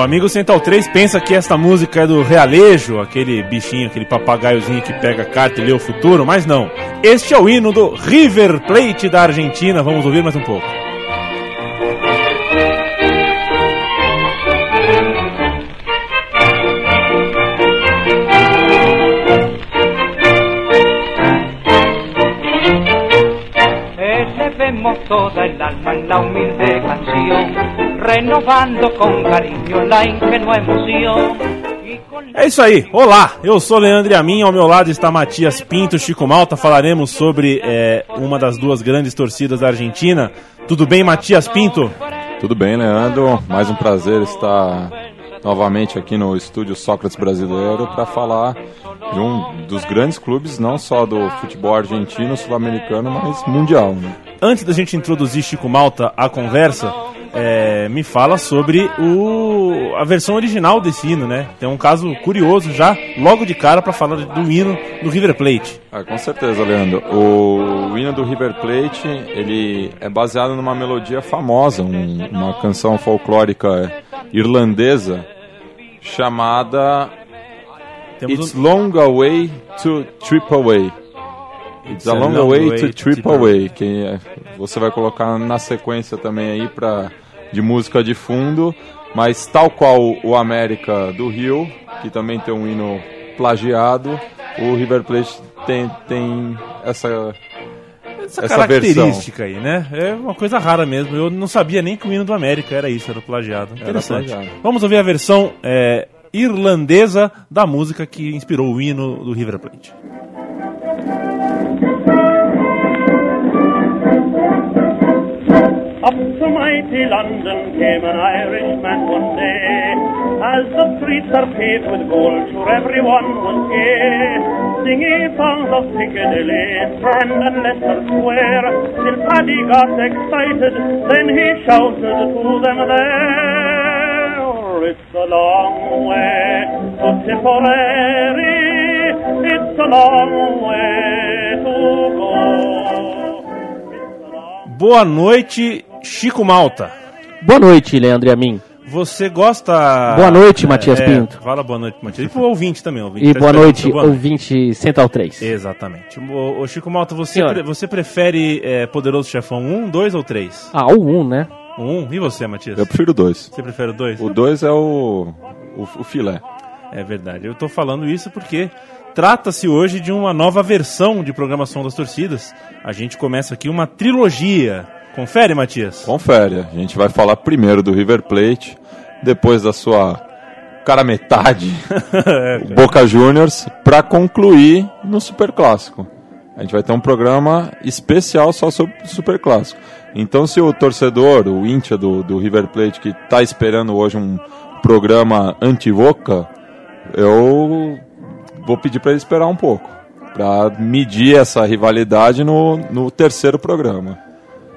O amigo Central 3 pensa que esta música é do Realejo, aquele bichinho, aquele papagaiozinho que pega a carta e lê o futuro, mas não. Este é o hino do River Plate da Argentina. Vamos ouvir mais um pouco. Elevemos toda el alma en la humilde canción renovando com carinho la ingenua emoção. É isso aí, olá, eu sou Leandro Amin, ao meu lado está Matias Pinto, Chico Malta, falaremos sobre é, uma das duas grandes torcidas da Argentina. Tudo bem, Matias Pinto? Tudo bem, Leandro, mais um prazer estar novamente aqui no estúdio Sócrates Brasileiro para falar de um dos grandes clubes, não só do futebol argentino, sul-americano, mas mundial. Né? Antes da gente introduzir Chico Malta à conversa, é, me fala sobre o, a versão original desse hino, né? Tem um caso curioso já, logo de cara, para falar do hino do River Plate. Ah, com certeza, Leandro. O, o, hino do River Plate ele é baseado numa melodia famosa, um, uma canção folclórica irlandesa chamada Temos It's um... Long Away to Trip Away. It's a long, long way, way to trip away. Que é, você vai colocar na sequência também aí pra, de música de fundo. Mas tal qual o América do Rio, que também tem um hino plagiado, o River Plate tem, tem essa essa, essa característica versão. aí, né? É uma coisa rara mesmo. Eu não sabia nem que o hino do América era isso, era plagiado. Interessante. Era plagiado. Vamos ouvir a versão é, irlandesa da música que inspirou o hino do River Plate. Up to mighty London came an Irishman one day. As the streets are paved with gold, sure everyone was gay. Singing songs of Piccadilly, Strand and Leicester Square. Till Paddy got excited, then he shouted to them there. It's a long way to Tipperary, it's a long way to go. Boa noite, Chico Malta. Boa noite, Leandro e a mim. Você gosta. Boa noite, Matias é, Pinto. Fala boa noite, Matias. E pro ouvinte também, ouvinte. E tá boa noite, boa ouvinte noite. Central 3. Exatamente. O, o Chico Malta, você, pre, você prefere é, Poderoso Chefão 1, 2 ou 3? Ah, o 1, né? O 1? E você, Matias? Eu prefiro o 2. Você prefere o 2? O 2 é o, o, o filé. É verdade. Eu tô falando isso porque trata-se hoje de uma nova versão de programação das torcidas. A gente começa aqui uma trilogia Confere, Matias? Confere. A gente vai falar primeiro do River Plate, depois da sua cara metade, é, Boca Juniors, para concluir no Super Clássico. A gente vai ter um programa especial só sobre o Super Clássico. Então, se o torcedor, o íntia do, do River Plate, que está esperando hoje um programa anti-Boca, eu vou pedir para ele esperar um pouco, para medir essa rivalidade no, no terceiro programa.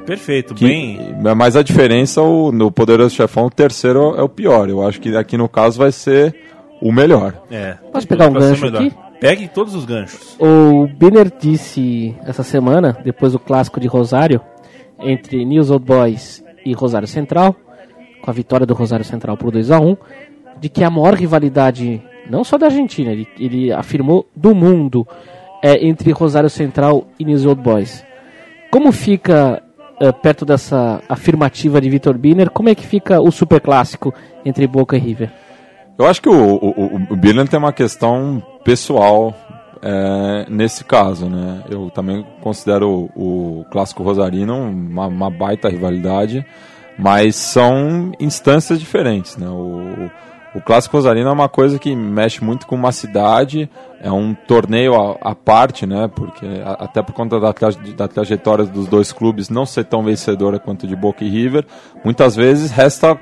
Perfeito, que, bem. Mas a diferença o, no Poderoso Chefão, o terceiro é o pior. Eu acho que aqui no caso vai ser o melhor. É. Posso pegar um gancho aqui? Pegue todos os ganchos. O Biner disse essa semana, depois do clássico de Rosário, entre News Old Boys e Rosário Central, com a vitória do Rosário Central por 2 a 1 de que a maior rivalidade, não só da Argentina, ele, ele afirmou do mundo, é entre Rosário Central e News Old Boys. Como fica perto dessa afirmativa de Vitor Biner, como é que fica o super clássico entre Boca e River? Eu acho que o, o, o Biner tem uma questão pessoal é, nesse caso, né? Eu também considero o, o clássico rosarino uma, uma, baita rivalidade, mas são instâncias diferentes, né? O, o Clássico Rosarino é uma coisa que mexe muito com uma cidade, é um torneio à, parte, né? Porque até por conta da, da trajetória dos dois clubes não ser tão vencedora quanto de Boca e River, muitas vezes resta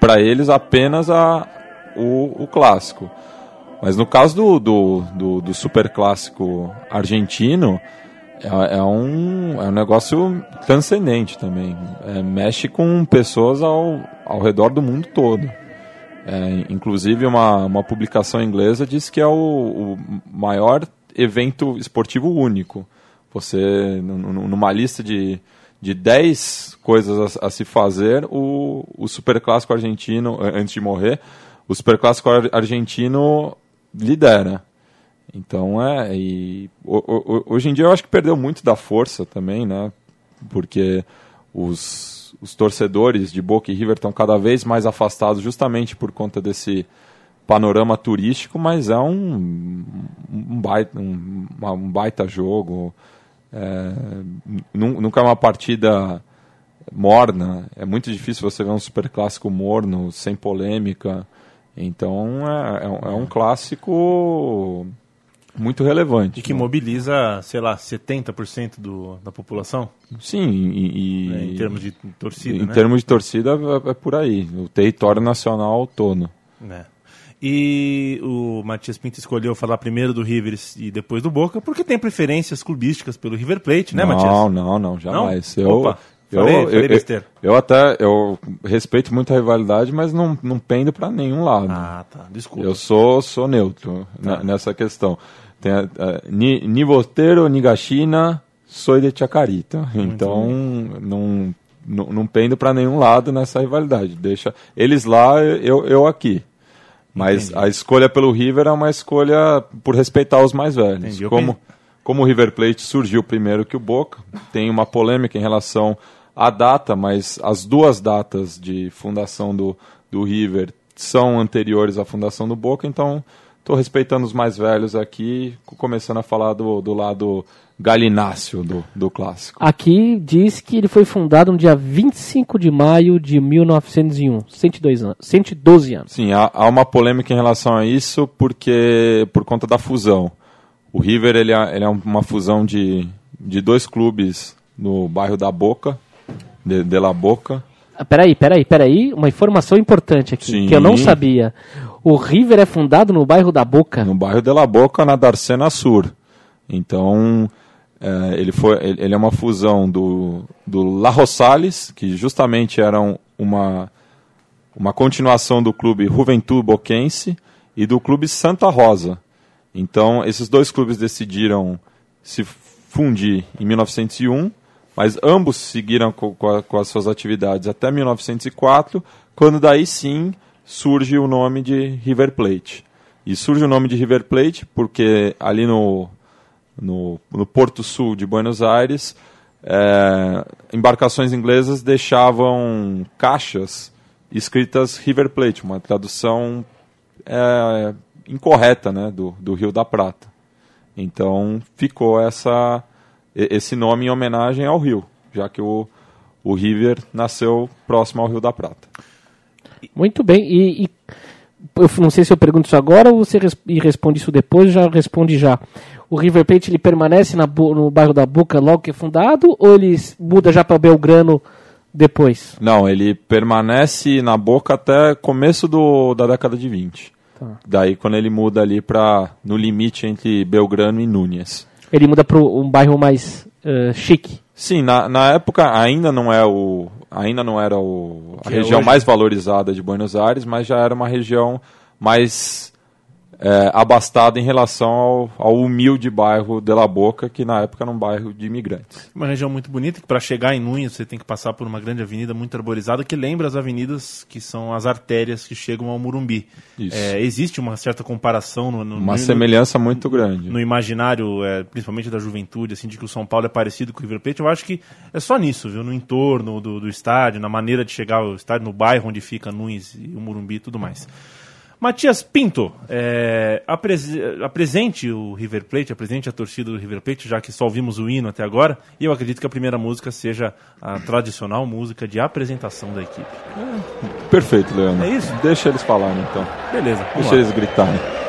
para eles apenas a, o, o clássico. Mas no caso do, do, do, do super clássico argentino, é, é, um, é um negócio transcendente também. É, mexe com pessoas ao, ao redor do mundo todo. É, inclusive, uma, uma publicação inglesa diz que é o, o maior evento esportivo único. Você, numa lista de, de 10 coisas a, a, se fazer, o, o Superclássico argentino, antes de morrer, o Superclássico argentino lidera. Então é. E, hoje em dia eu acho que perdeu muito da força também, né? Porque os os torcedores de Boca e River estão cada vez mais afastados justamente por conta desse panorama turístico, mas é um, um, baita, um, um baita jogo. É, nunca é uma partida morna. É muito difícil você ver um super clássico morno, sem polêmica. Então é, é, é um clássico muito relevante. E que né? mobiliza, sei lá, 70% do, da população? Sim, e, e é, em termos de torcida. Em né? termos de torcida é, é, por aí, o território nacional todo. É. E o Matias Pinto escolheu falar primeiro do River e depois do Boca, porque tem preferências clubísticas pelo River Plate, né, não, Matias? Não, não, não, jamais. Não? Eu, Opa. Falei, eu, falei eu, eu, até eu respeito muito a rivalidade, mas não, não pendo para nenhum lado. Ah, tá. Desculpa. Eu sou, sou neutro tá. nessa questão. Tem a, a, ni, ni Botero, ni Gachina, sou de Chacarita. Muito então, não, não, não pendo para nenhum lado nessa rivalidade. Deixa eles lá, eu, eu aqui. Mas Entendi. a escolha pelo River é uma escolha por respeitar os mais velhos. Entendi. Como, como o River Plate surgiu primeiro que o Boca, tem uma polêmica em relação à data, mas as duas datas de fundação do, do River são anteriores à fundação do Boca, então Estou respeitando os mais velhos aqui, começando a falar do, do lado galináceo do, do clássico. Aqui diz que ele foi fundado no dia 25 de maio de 1901, 102 anos, 112 anos. Sim, há, há uma polêmica em relação a isso, porque por conta da fusão. O River ele é, ele é uma fusão de, de dois clubes no bairro da Boca, de, de La Boca. Ah, peraí, peraí, peraí, uma informação importante aqui, Sim. que eu não sabia. O River é fundado no bairro da Boca. No bairro de La Boca, na Darcena Sur. Então, é, ele, foi, ele é uma fusão do, do La Rosales, que justamente era uma, uma continuação do clube Juventude Boquense, e do clube Santa Rosa. Então, esses dois clubes decidiram se fundir em 1901, mas ambos seguiram com, com, a, com as suas atividades até 1904, quando daí sim surge o nome de River Plate. E surge o nome de River Plate porque ali no, no, no Porto Sul de Buenos Aires, é, embarcações inglesas deixavam caixas escritas River Plate, uma tradução é, incorreta né, do, do Rio da Prata. Então ficou essa, esse nome em homenagem ao rio, já que o, o River nasceu próximo ao Rio da Prata. Muito bem, e, e eu não sei se eu pergunto isso agora ou você res, e responde isso depois, já responde já. O River Plate ele permanece na, no bairro da Boca logo que é fundado ou ele muda já para Belgrano depois? Não, ele permanece na Boca até começo do, da década de 20. Tá. Daí quando ele muda ali para no limite entre Belgrano e Núñez. Ele muda para um bairro mais uh, chique. Sim, na, na época ainda não é o ainda não era o, a região é mais valorizada de Buenos Aires, mas já era uma região mais é, abastada em relação ao, ao, humilde bairro de La Boca, que na época era um bairro de imigrantes. Uma região muito bonita, que para chegar em Núñez você tem que passar por uma grande avenida muito arborizada, que lembra as avenidas que são as artérias que chegam ao Murumbi. É, existe uma certa comparação... No, no uma no, semelhança muito grande. No imaginário, é, principalmente da juventude, assim, de que o São Paulo é parecido com o River Plate, eu acho que é só nisso, viu? No entorno do, do estádio, na maneira de chegar ao estádio, no bairro onde fica Núñez e o Murumbi e tudo mais. Matias Pinto, é, apres apresente o River Plate, apresente a torcida do River Plate, já que só ouvimos o hino até agora, e eu acredito que a primeira música seja a tradicional música de apresentação da equipe. Perfeito, Leandro. É isso? Deixa eles falarem então. Beleza. Deixa lá. eles gritarem.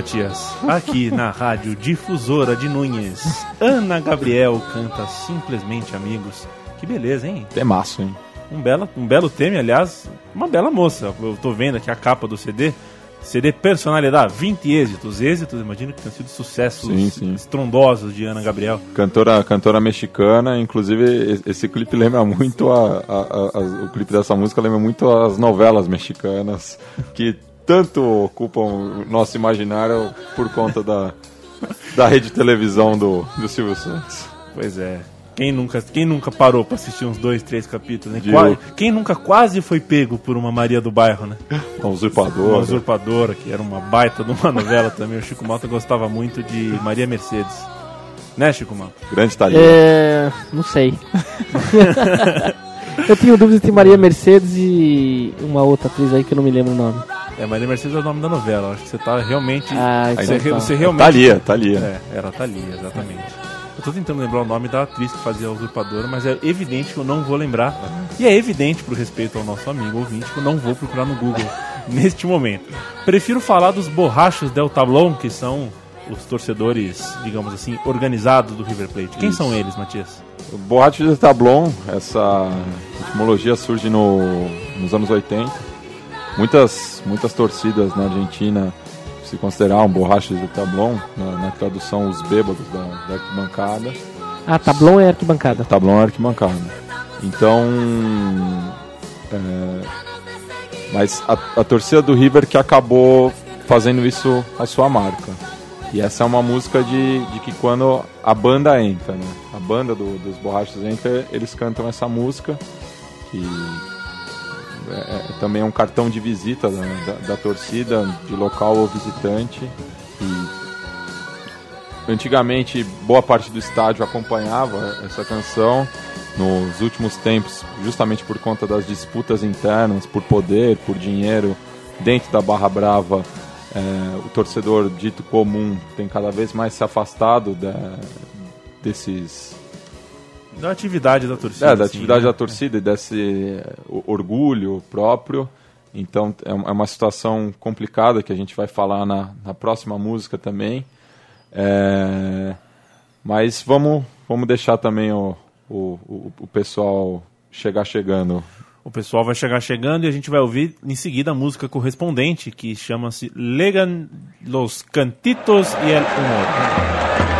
Matias. Aqui na Rádio Difusora de Núñez, Ana Gabriel canta Simplesmente Amigos. Que beleza, hein? Temaço, hein? Um belo, um belo tema, aliás, uma bela moça. Eu tô vendo aqui a capa do CD. CD personalidade, 20 êxitos. Êxitos, imagino que tenham sido sucessos sim, sim. estrondosos de Ana Gabriel. Cantora, cantora mexicana, inclusive esse clipe lembra muito a, a, a, o clipe dessa música lembra muito as novelas mexicanas que tanto ocupam o nosso imaginário por conta da, da rede de televisão do, do Silvio Santos. Pois é. Quem nunca, quem nunca parou para assistir uns dois, três capítulos, né? Quem nunca quase foi pego por uma Maria do Bairro, né? Uma usurpadora. Uma usurpadora, que era uma baita de uma novela também. O Chico Malta gostava muito de Maria Mercedes. Né, Chico Malta? Grande talento. É... Não sei. eu tenho dúvidas entre Maria Mercedes e uma outra atriz aí que eu não me lembro o nome. É, Maria Mercedes é o nome da novela. Acho que você tá realmente. Ah, você, então. você realmente. Thalia, Thalia. É, era Thalia, exatamente. Eu tô tentando lembrar o nome da atriz que fazia a usurpadora, mas é evidente que eu não vou lembrar. E é evidente, por respeito ao nosso amigo ouvinte, que eu não vou procurar no Google neste momento. Prefiro falar dos borrachos Del Tablon, que são os torcedores, digamos assim, organizados do River Plate. Quem Isso. são eles, Matias? Borrachos Del Tablon, essa etimologia surge no, nos anos 80 muitas, muitas torcidas na Argentina se consideravam borrachas de tablon, na, na tradução os bêbados da, da, arquibancada. Ah, tablon é arquibancada. Tablon é arquibancada. Então, é, mas a, a torcida do River que acabou fazendo isso a sua marca. E essa é uma música de, de que quando a banda entra, né? A banda do, dos borrachos entra, eles cantam essa música que é, é, também é um cartão de visita da, da, da, torcida, de local ou visitante. E antigamente boa parte do estádio acompanhava essa canção. Nos últimos tempos, justamente por conta das disputas internas, por poder, por dinheiro, dentro da Barra Brava, é, o torcedor dito comum tem cada vez mais se afastado desses da atividade da torcida. É, da assim, atividade né? da torcida e desse orgulho próprio. Então é, é uma situação complicada que a gente vai falar na, na próxima música também. É, mas vamos, vamos deixar também o, o, o, o pessoal chegar chegando. O pessoal vai chegar chegando e a gente vai ouvir em seguida a música correspondente que chama-se Legan los Cantitos y el Humor.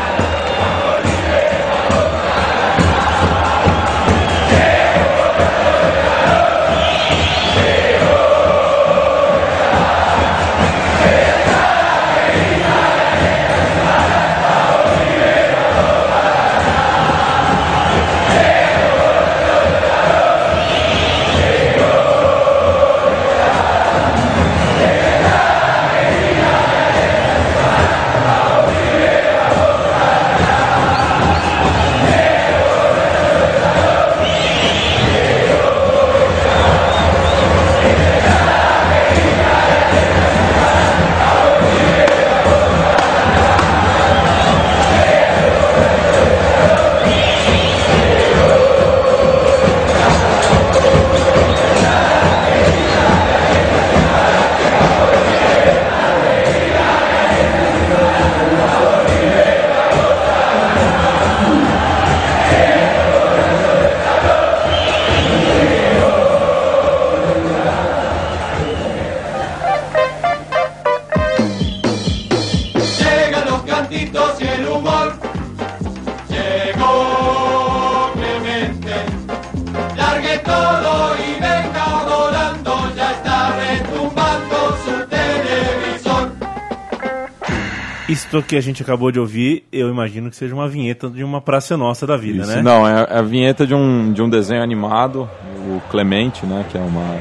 Que a gente acabou de ouvir, eu imagino que seja uma vinheta de uma Praça Nossa da vida, Isso, né? Não, é, é a vinheta de um, de um desenho animado, o Clemente, né? Que é uma.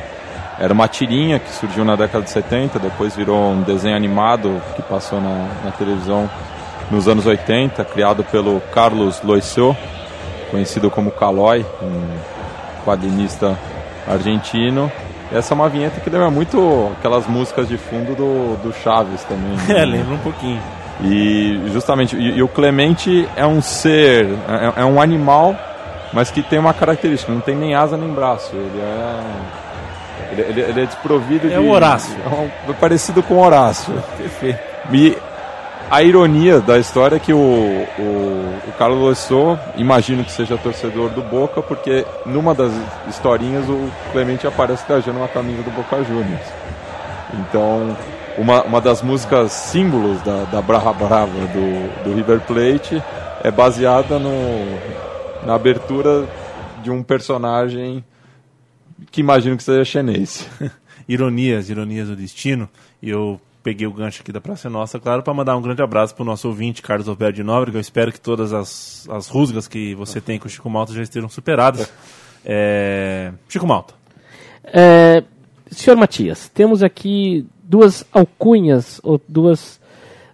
Era uma tirinha que surgiu na década de 70, depois virou um desenho animado que passou na, na televisão nos anos 80, criado pelo Carlos Loiseu, conhecido como Calói, um quadrinista argentino. Essa é uma vinheta que lembra muito aquelas músicas de fundo do, do Chaves também. Né? É, lembra um pouquinho. E justamente, e, e o Clemente é um ser, é, é, um animal, mas que tem uma característica, não tem nem asa nem braço. Ele é. Ele, ele, ele é desprovido é de. É o Horácio. É um, parecido com Horácio. Perfeito. E a ironia da história é que o, o, o Carlos Loissot, imagino que seja torcedor do Boca, porque numa das historinhas o Clemente aparece trajando uma camisa do Boca Juniors. Então, uma, uma das músicas símbolos da, da Brava Brava do, do River Plate é baseada no, na abertura de um personagem que imagino que seja chinês. ironias, ironias do destino. E eu peguei o gancho aqui da Praça Nossa, claro, para mandar um grande abraço para o nosso ouvinte, Carlos Alberto de Nóbrega. Eu espero que todas as, as rusgas que você tem com o Chico Malta já estejam superadas. É... Chico Malta. É, senhor Matias, temos aqui duas alcunhas, ou duas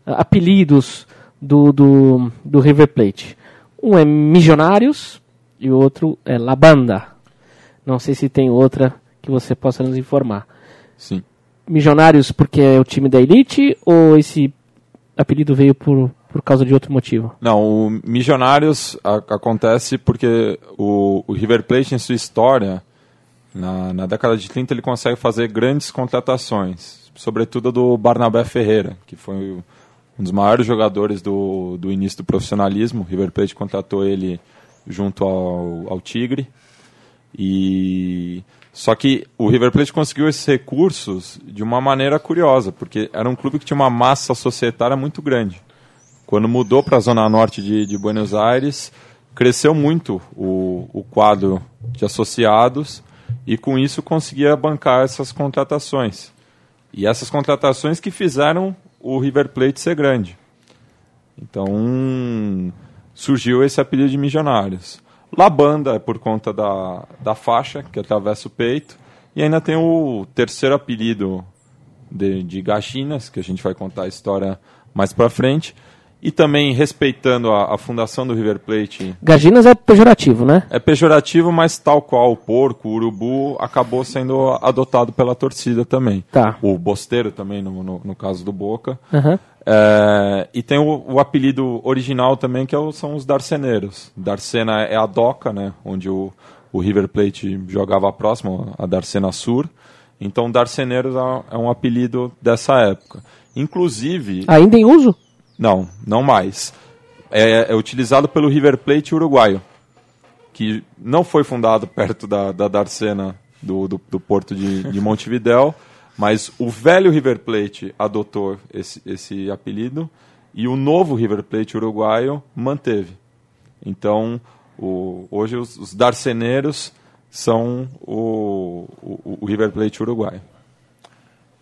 uh, apelidos do, do, do River Plate. Um é Missionários e o outro é La Banda. Não sei se tem outra que você possa nos informar. Sim. Milionários porque é o time da elite ou esse apelido veio por, por causa de outro motivo? Não, o Milionários acontece porque o, o, River Plate em sua história, na, na década de 30 ele consegue fazer grandes contratações, sobretudo do Barnabé Ferreira, que foi um dos maiores jogadores do, do início do profissionalismo. O River Plate contratou ele junto ao, ao Tigre. E só que o River Plate conseguiu esses recursos de uma maneira curiosa, porque era um clube que tinha uma massa societária muito grande. Quando mudou para a zona norte de, de, Buenos Aires, cresceu muito o, o quadro de associados e com isso conseguia bancar essas contratações. E essas contratações que fizeram o River Plate ser grande. Então surgiu esse apelido de Milionários. La Banda é por conta da, da faixa que atravessa o peito. E ainda tem o terceiro apelido de, de Gachinas, que a gente vai contar a história mais pra frente. E também respeitando a, a fundação do River Plate. Gaginas é pejorativo, né? É pejorativo, mas tal qual o porco, o urubu, acabou sendo adotado pela torcida também. Tá. O bosteiro também, no, no, no caso do Boca. Uhum. É, e tem o, o, apelido original também, que é o, são os Darceneiros. Darcena é a doca, né, onde o, o River Plate jogava próximo, a Darcena Sur. Então, Darceneiros é, é um apelido dessa época. Inclusive... Ainda em uso? Não, não mais. É, é utilizado pelo River Plate uruguaio, que não foi fundado perto da, da Darcena do, do, do porto de, de Montevidéu, mas o velho River Plate adotou esse, esse apelido e o novo River Plate uruguaio manteve. Então, o, hoje os, os darceneiros são o, o, o, River Plate uruguaio.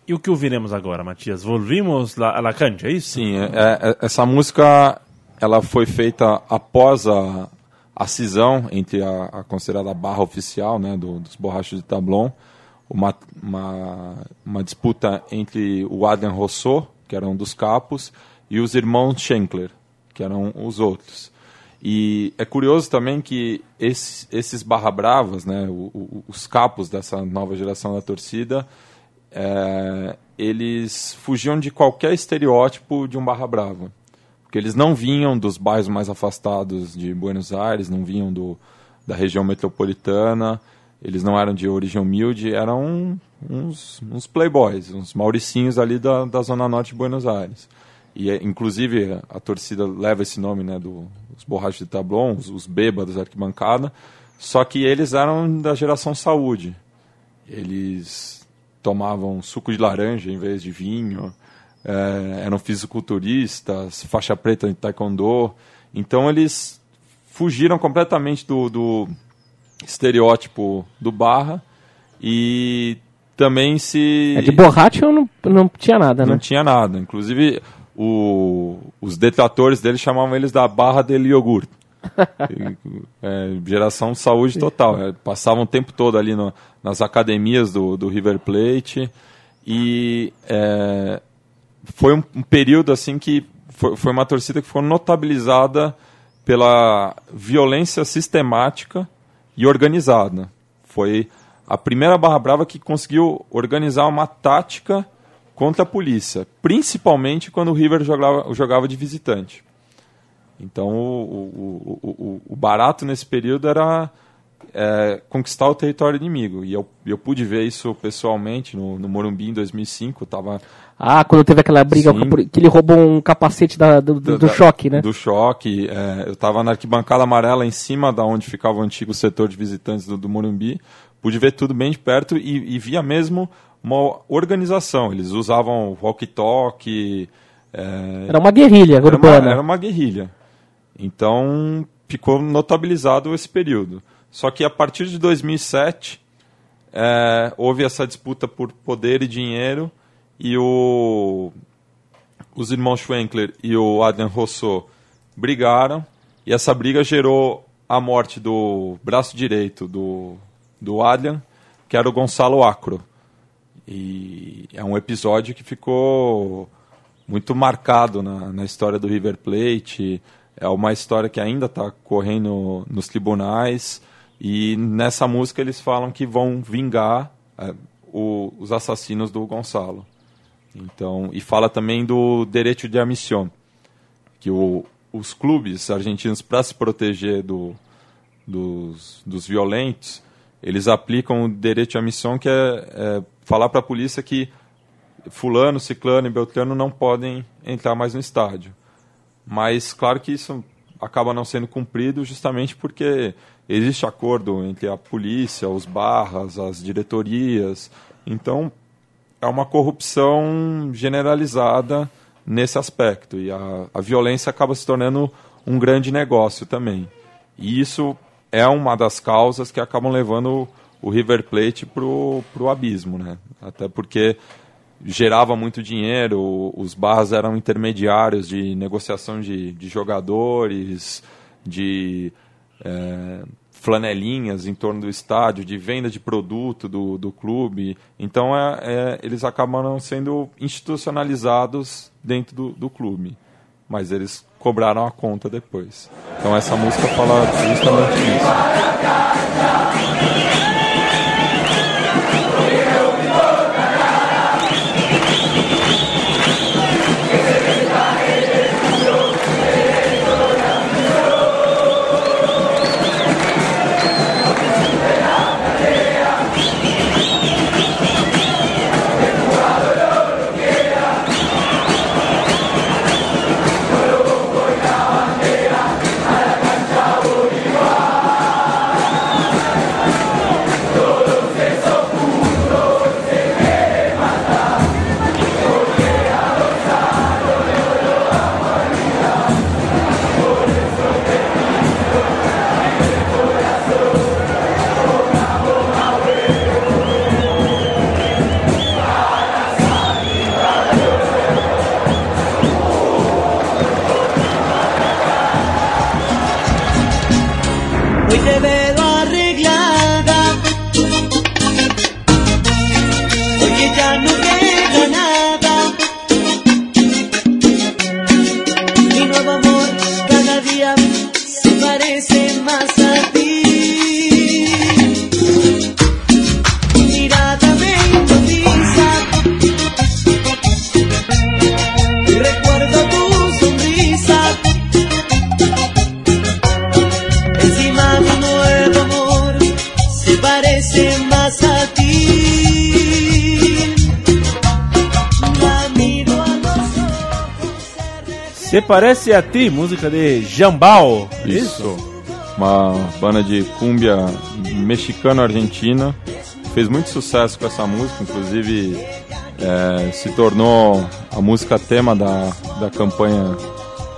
E o que ouviremos agora, Matias? Volvimos a la cancha, é isso? Sim, é, é, essa música ela foi feita após a, a cisão entre a, a considerada barra oficial né, do, dos borrachos de Tablon uma, uma, uma disputa entre o Adrian Rousseau, que era um dos capos, e os irmãos Schenkler, que eram os outros. E é curioso também que esses, esses barra bravas, né, o, o, os capos dessa nova geração da torcida, é, eles fugiam de qualquer estereótipo de um barra brava. Porque eles não vinham dos bairros mais afastados de Buenos Aires, não vinham do, da região metropolitana, eles não eram de origem humilde, eram uns, uns playboys, uns mauricinhos ali da, da zona norte de Buenos Aires. E, é, inclusive, a torcida leva esse nome, né, do, borrachos de Tablon, os, os bêbados da arquibancada, só que eles eram da geração saúde. Eles tomavam suco de laranja em vez de vinho, é, eram fisiculturistas, faixa preta em taekwondo. Então, eles fugiram completamente do, do estereótipo do Barra e também se. É de borracha não, não tinha nada, né? Não tinha nada. Inclusive, o, os detratores dele chamavam eles da barra de iogurte. é, geração saúde total. É, passavam o tempo todo ali no, nas academias do, do River Plate e é, foi um, um, período assim que foi, foi uma torcida que ficou notabilizada pela violência sistemática e organizada. Foi a primeira Barra Brava que conseguiu organizar uma tática contra a polícia, principalmente quando o River jogava, jogava de visitante. Então, o, o, o, o barato nesse período era é, conquistar o território inimigo. E eu, eu pude ver isso pessoalmente no, no Morumbi em 2005. Tava... Ah, quando teve aquela briga que ele roubou um capacete da, do, do, do choque, né? Do choque. É, eu estava na arquibancada amarela em cima da onde ficava o antigo setor de visitantes do, do Morumbi. Pude ver tudo bem de perto e, e via mesmo uma organização. Eles usavam walkie-talkie. É... Era uma guerrilha era urbana. Uma, era uma guerrilha. Então ficou notabilizado esse período. Só que a partir de 2007 é, houve essa disputa por poder e dinheiro e o, os irmãos Schwenkler e o Adrian Rousseau brigaram e essa briga gerou a morte do braço direito do, do Adrian, que era o Gonçalo Acro. E é um episódio que ficou muito marcado na, na história do River Plate. É uma história que ainda está correndo nos tribunais. E nessa música eles falam que vão vingar é, o, os assassinos do Gonçalo. Então, e fala também do direito de admissão, que o, os clubes argentinos, para se proteger do, dos, dos violentos, eles aplicam o direito de admissão, que é, é falar para a polícia que fulano, ciclano e beltrano não podem entrar mais no estádio. Mas claro que isso acaba não sendo cumprido justamente porque existe acordo entre a polícia, os barras, as diretorias. Então é uma corrupção generalizada nesse aspecto e a, a violência acaba se tornando um grande negócio também. E isso é uma das causas que acabam levando o River Plate para o abismo, né? Até porque gerava muito dinheiro, os barras eram intermediários de negociação de, de jogadores, de é, flanelinhas em torno do estádio, de venda de produto do, do clube. Então é, é, eles acabaram sendo institucionalizados dentro do, do clube. Mas eles cobraram a conta depois. Então essa música fala justamente isso. Parece a ti, música de Jambal. É isso. isso. Uma banda de cúmbia mexicano-argentina. Fez muito sucesso com essa música, inclusive é, se tornou a música tema da, da campanha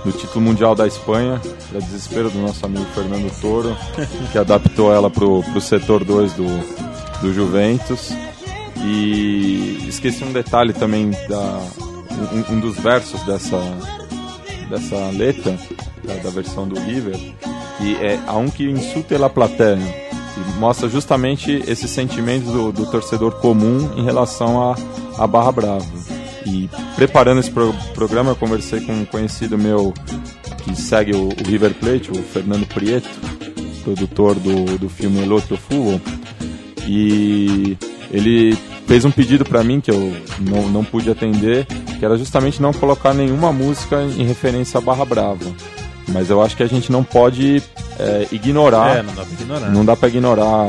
do título mundial da Espanha, para desespero do nosso amigo Fernando Toro, que adaptou ela para o setor 2 do, do Juventus. E esqueci um detalhe também da, um, um, dos versos dessa, dessa letra, da, da versão do River, que é um que insulta a plateia, que mostra justamente esse sentimento do, do torcedor comum em relação à Barra Brava. E preparando esse pro, programa, eu conversei com um conhecido meu que segue o, o River Plate, o Fernando Prieto, produtor do, do filme El Outro Football, e ele fez um pedido para mim que eu não, não pude atender, que era justamente não colocar nenhuma música em referência à Barra Brava. Mas eu acho que a gente não pode é, ignorar. É, não dá pra ignorar. Não dá pra ignorar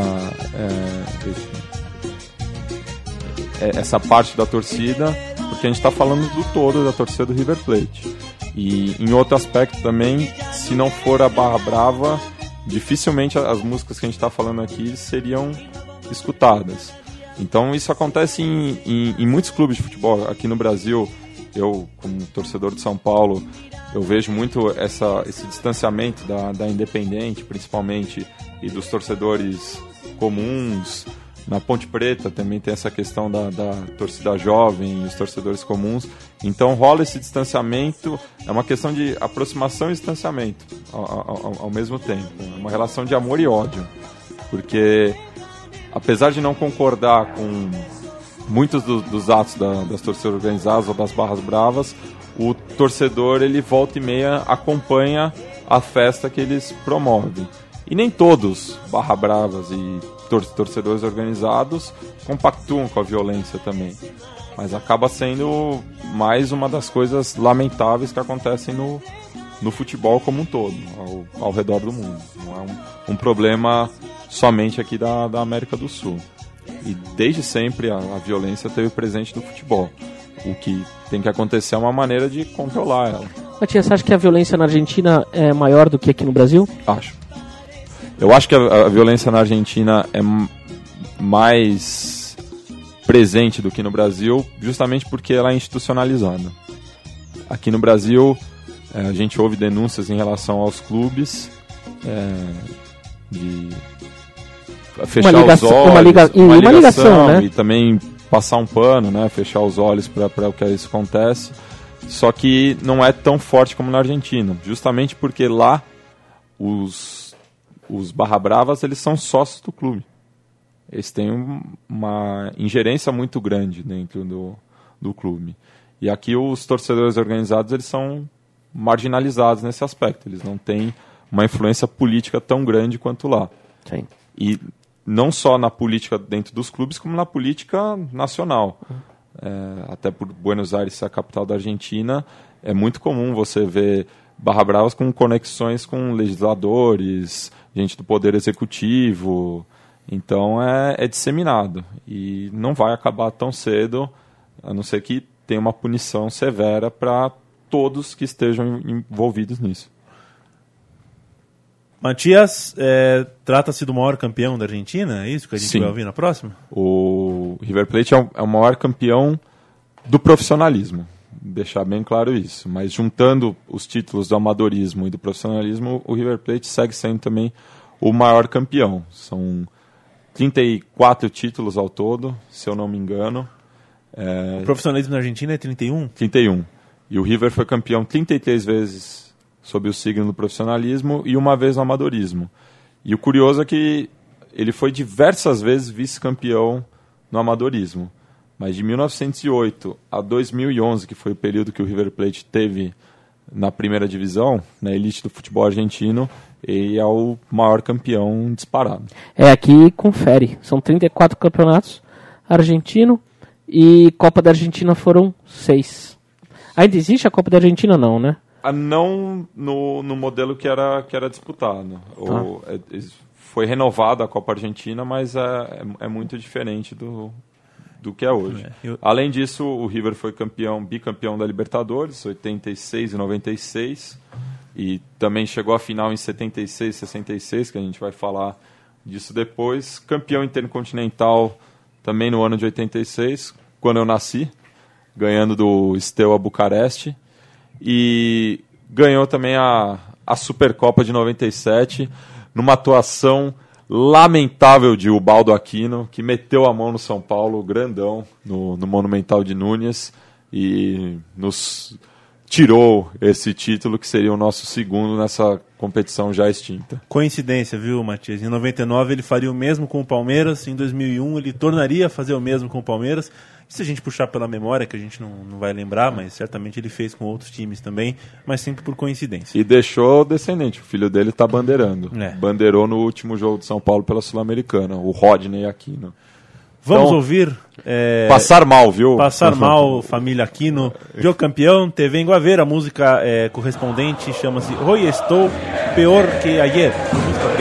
é, é essa parte da torcida, porque a gente está falando do todo da torcida do River Plate. E em outro aspecto também, se não for a Barra Brava, dificilmente as músicas que a gente está falando aqui seriam escutadas. Então isso acontece em, em, em, muitos clubes de futebol. Aqui no Brasil, eu, como torcedor de São Paulo, eu vejo muito essa, esse distanciamento da, da Independente, principalmente, e dos torcedores comuns. Na Ponte Preta também tem essa questão da, da torcida jovem e os torcedores comuns. Então rola esse distanciamento, é uma questão de aproximação e distanciamento ao, ao, ao mesmo tempo. É uma relação de amor e ódio. Porque apesar de não concordar com muitos do, dos atos da, das torcidas organizadas ou das barras bravas, o torcedor ele volta e meia acompanha a festa que eles promovem. E nem todos, barra bravas e tor torcedores organizados, compactuam com a violência também. Mas acaba sendo mais uma das coisas lamentáveis que acontecem no, no futebol como um todo, ao, ao redor do mundo. Não é um, um problema somente aqui da, da América do Sul. E desde sempre a, a violência teve presente no futebol. O que tem que acontecer é uma maneira de controlar ela. Matias, você acha que a violência na Argentina é maior do que aqui no Brasil? Acho. Eu acho que a, a violência na Argentina é mais presente do que no Brasil, justamente porque ela é institucionalizada. Aqui no Brasil, é, a gente ouve denúncias em relação aos clubes é, de fechar ligação, os olhos, uma, liga, uma, uma ligação, ligação, né? e também passar um pano, né, fechar os olhos para o que isso acontece. Só que não é tão forte como na Argentina, justamente porque lá os os barra bravas eles são sócios do clube. Eles têm uma ingerência muito grande dentro do, do clube. E aqui os torcedores organizados eles são marginalizados nesse aspecto. Eles não têm uma influência política tão grande quanto lá. Sim. E não só na política dentro dos clubes, como na política nacional. É, até por Buenos Aires ser a capital da Argentina, é muito comum você ver Barra Bravas com conexões com legisladores, gente do poder executivo. Então é, é disseminado e não vai acabar tão cedo, a não ser que tenha uma punição severa para todos que estejam envolvidos nisso. Matias, é, trata-se do maior campeão da Argentina, é isso que a gente Sim. vai ouvir na próxima? O River Plate é o, é o maior campeão do profissionalismo, deixar bem claro isso. Mas juntando os títulos do amadorismo e do profissionalismo, o River Plate segue sendo também o maior campeão. São 34 títulos ao todo, se eu não me engano. É... O profissionalismo na Argentina é 31? 31. E o River foi campeão 33 vezes sob o signo do profissionalismo e uma vez no amadorismo. E o curioso é que ele foi diversas vezes vice-campeão no amadorismo. Mas de 1908 a 2011, que foi o período que o River Plate teve na primeira divisão, na elite do futebol argentino, ele é o maior campeão disparado. É, aqui confere. São 34 campeonatos argentino e Copa da Argentina foram seis. Ainda existe a Copa da Argentina não, né? Não no, no modelo que era, que era disputado. Tá. O, é, foi renovada a Copa Argentina, mas é, é, é, muito diferente do, do que é hoje. É, eu... Além disso, o River foi campeão, bicampeão da Libertadores, 86 e 96, e também chegou à final em 76 e 66, que a gente vai falar disso depois. Campeão intercontinental também no ano de 86, quando eu nasci, ganhando do Steaua Bucareste e ganhou também a, a Supercopa de 97 numa atuação lamentável de Ubaldo Aquino, que meteu a mão no São Paulo, grandão, no, no Monumental de Núñez. e nos tirou esse título que seria o nosso segundo nessa competição já extinta. Coincidência, viu, Matias? Em 99 ele faria o mesmo com o Palmeiras, em 2001 ele tornaria a fazer o mesmo com o Palmeiras. Se a gente puxar pela memória, que a gente não, não vai lembrar, mas certamente ele fez com outros times também, mas sempre por coincidência. E deixou descendente, o filho dele está bandeirando. É. Bandeirou no último jogo de São Paulo pela Sul-Americana, o Rodney Aquino. Vamos então, ouvir. É, passar mal, viu? Passar mal, família Aquino. Viu campeão, te vengo a ver. A música é, correspondente chama-se Hoy estou peor que ayer. Música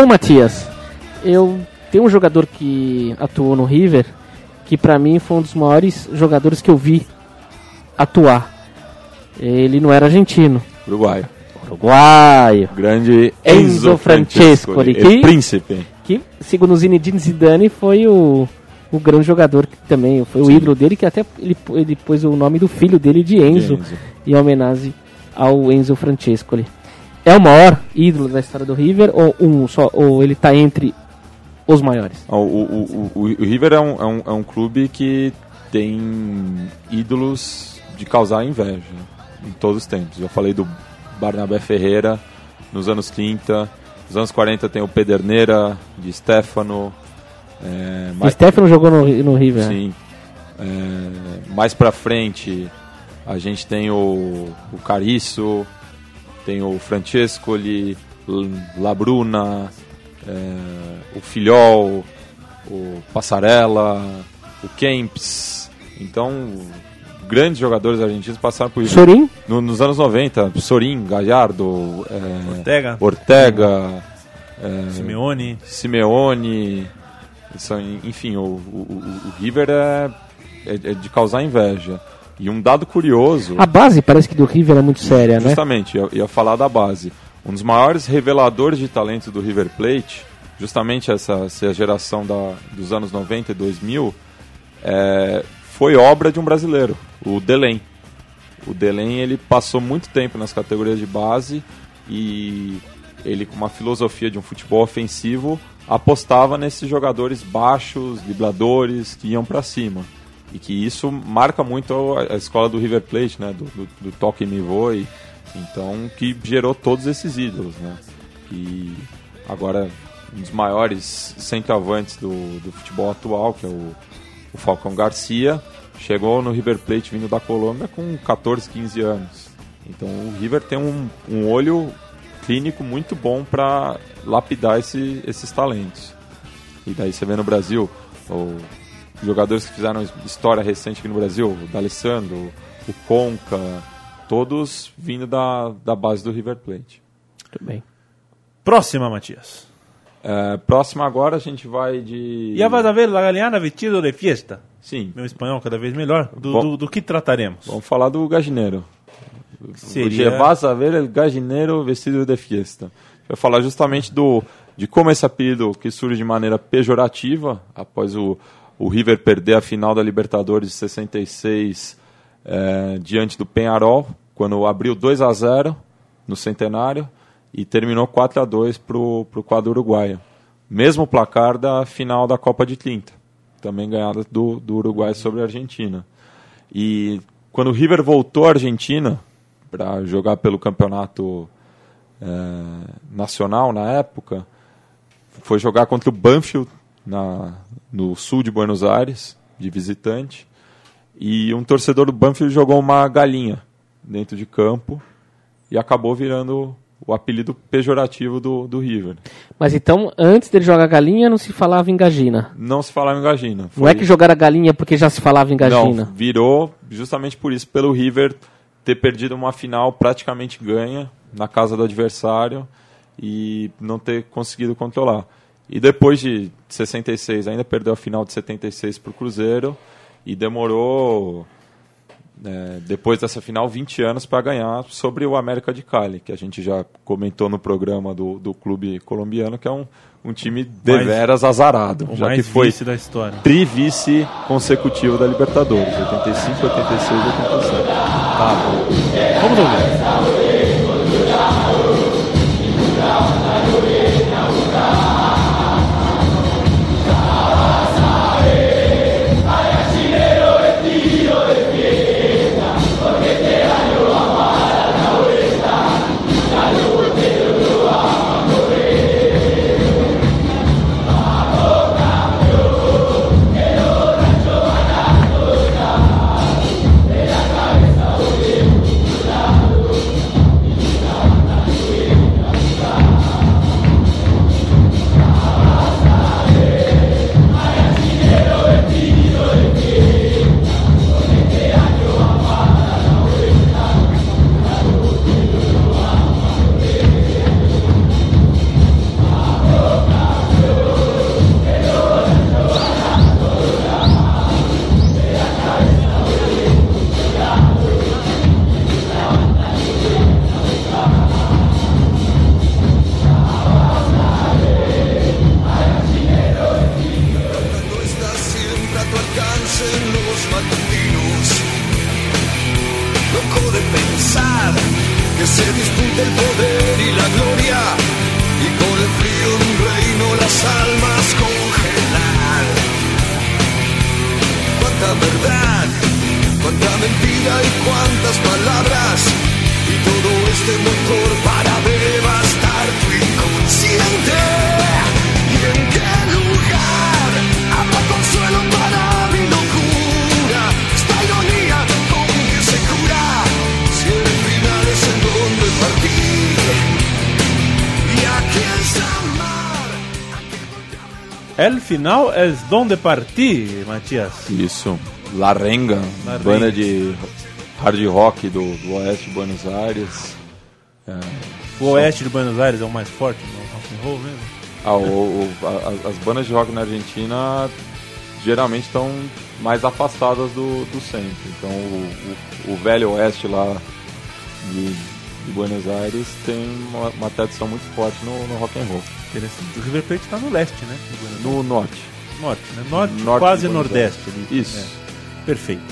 Bom, Matias, eu tenho um jogador que atuou no River que para mim foi um dos maiores jogadores que eu vi atuar. Ele não era argentino. Uruguaio. Uruguaio. Grande Enzo, Enzo Francesco. Francescoli, que, príncipe. Que, segundo Zinedine Zidane, foi o, o grande jogador que também foi Sim. o ídolo dele, que até ele, ele pôs o nome do filho dele de Enzo, de Enzo. em homenagem ao Enzo Francescoli é o maior ídolo da história do River ou um só ou ele está entre os maiores? O, o, o, o, River é um, é, um, é um clube que tem ídolos de causar inveja em todos os tempos. Eu falei do Barnabé Ferreira nos anos 30, nos anos 40 tem o Pederneira de Stefano. É, mais... Stefano jogou no, no River. Né? Sim. É, mais pra frente a gente tem o, o Cariço, tem o Francescoli, Labruna, é, o Filhol, o Passarella, o Kempis. Então, grandes jogadores argentinos passaram por isso. Sorin? No, nos anos 90, Sorin, Gallardo, é, Ortega, Ortega é, Simeone. Simeone. Enfim, o, o, o River é, é, é de causar inveja. E um dado curioso. A base parece que do River é muito séria, justamente, né? Justamente, ia, ia falar da base. Um dos maiores reveladores de talento do River Plate, justamente essa, essa geração da, dos anos 90 e 2000, é, foi obra de um brasileiro, o Delém. O Delém ele passou muito tempo nas categorias de base e ele, com uma filosofia de um futebol ofensivo, apostava nesses jogadores baixos, dribladores, que iam para cima e que isso marca muito a, escola do River Plate, né, do, do, do toque me voe, então que gerou todos esses ídolos, né, e agora um dos maiores centroavantes do, do futebol atual, que é o, o Falcão Garcia, chegou no River Plate vindo da Colômbia com 14, 15 anos. Então o River tem um, um olho clínico muito bom para lapidar esse, esses talentos. E daí você vê no Brasil o jogadores que fizeram história recente aqui no Brasil, o D'Alessandro, o Conca, todos vindo da, da base do River Plate. Muito bem. Próxima, Matias. É, próximo agora a gente vai de. E a vas a ver la galeana vestido de fiesta. Sim. Meu espanhol cada vez melhor. Do, Bom. do, do que trataremos? Vamos falar do gajineiro. Seria- Você vas a ver el gajineiro vestido de fiesta. Vai falar justamente do de como esse apelido que surge de maneira pejorativa após o, o River perder a final da Libertadores de 66 eh, diante do Penharol, quando abriu 2 a 0 no Centenário e terminou 4 a 2 para o quadro uruguaio. Mesmo placar da final da Copa de 30, também ganhada do, do Uruguai sobre a Argentina. E quando o River voltou à Argentina para jogar pelo campeonato eh, nacional na época, foi jogar contra o Banfield na, no sul de Buenos Aires, de visitante. E um torcedor do Banfield jogou uma galinha dentro de campo e acabou virando o apelido pejorativo do, do River. Mas então, antes dele jogar galinha, não se falava em gagina. Não se falava em gagina. Não é que jogaram a galinha porque já se falava em gagina. Não, virou justamente por isso, pelo River ter perdido uma final praticamente ganha na casa do adversário e não ter conseguido controlar. E depois de 66, ainda perdeu a final de 76 para o Cruzeiro e demorou, é, depois dessa final, 20 anos para ganhar sobre o América de Cali, que a gente já comentou no programa do, do clube colombiano, que é um, um time deveras azarado, O já que foi vice da história. trivice consecutivo da Libertadores, 85, 86 e 87. Tá bom. Vamos ouvir. Cuántas palabras. Y todo este motor para devastar tu inconsciente. ¿Y en qué lugar habrá consuelo para mi locura? Esta ironía con que se cura. Si el final es en donde partir. ¿Y a quién amar? El final es donde partir, Matias. Isso. Larenga, La banda Renga. de hard rock do, do oeste de Buenos Aires. O oeste de Buenos Aires é o mais forte no rock and roll mesmo? Ah, o- o- a- as bandas de rock na Argentina geralmente estão mais afastadas do, do centro. Então o, o- o velho oeste lá de, de Buenos Aires tem uma, uma tradição muito forte no, no rock and roll. Interessante. O River Plate está no leste, né? No norte. norte, né? Norte, Norte quase nordeste. Ali, Isso. né? Perfeito.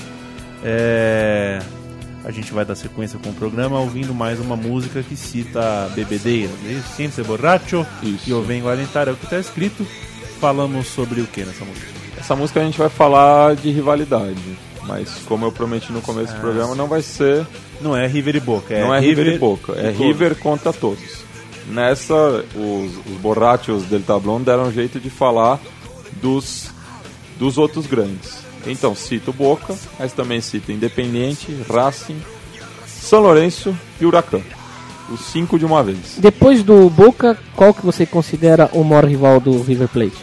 É, A gente vai dar sequência com o programa ouvindo mais uma música que cita bebedeira. é isso? Ciência borracho Isso. e eu venho alentar, é o que está escrito. Falamos sobre o que nessa música? Essa música a gente vai falar de rivalidade. Mas como eu prometi no começo do programa, não vai ser Não é River e Boca, é não é River, e Boca, é todos. River contra todos. Nessa, os, os borrachos del tablón deram um jeito de falar dos, dos outros grandes. Então, cita o Boca, mas também cita Independiente, Racing, São Lourenço e Huracan. Os cinco de uma vez. Depois do Boca, qual que você considera o maior rival do River Plate?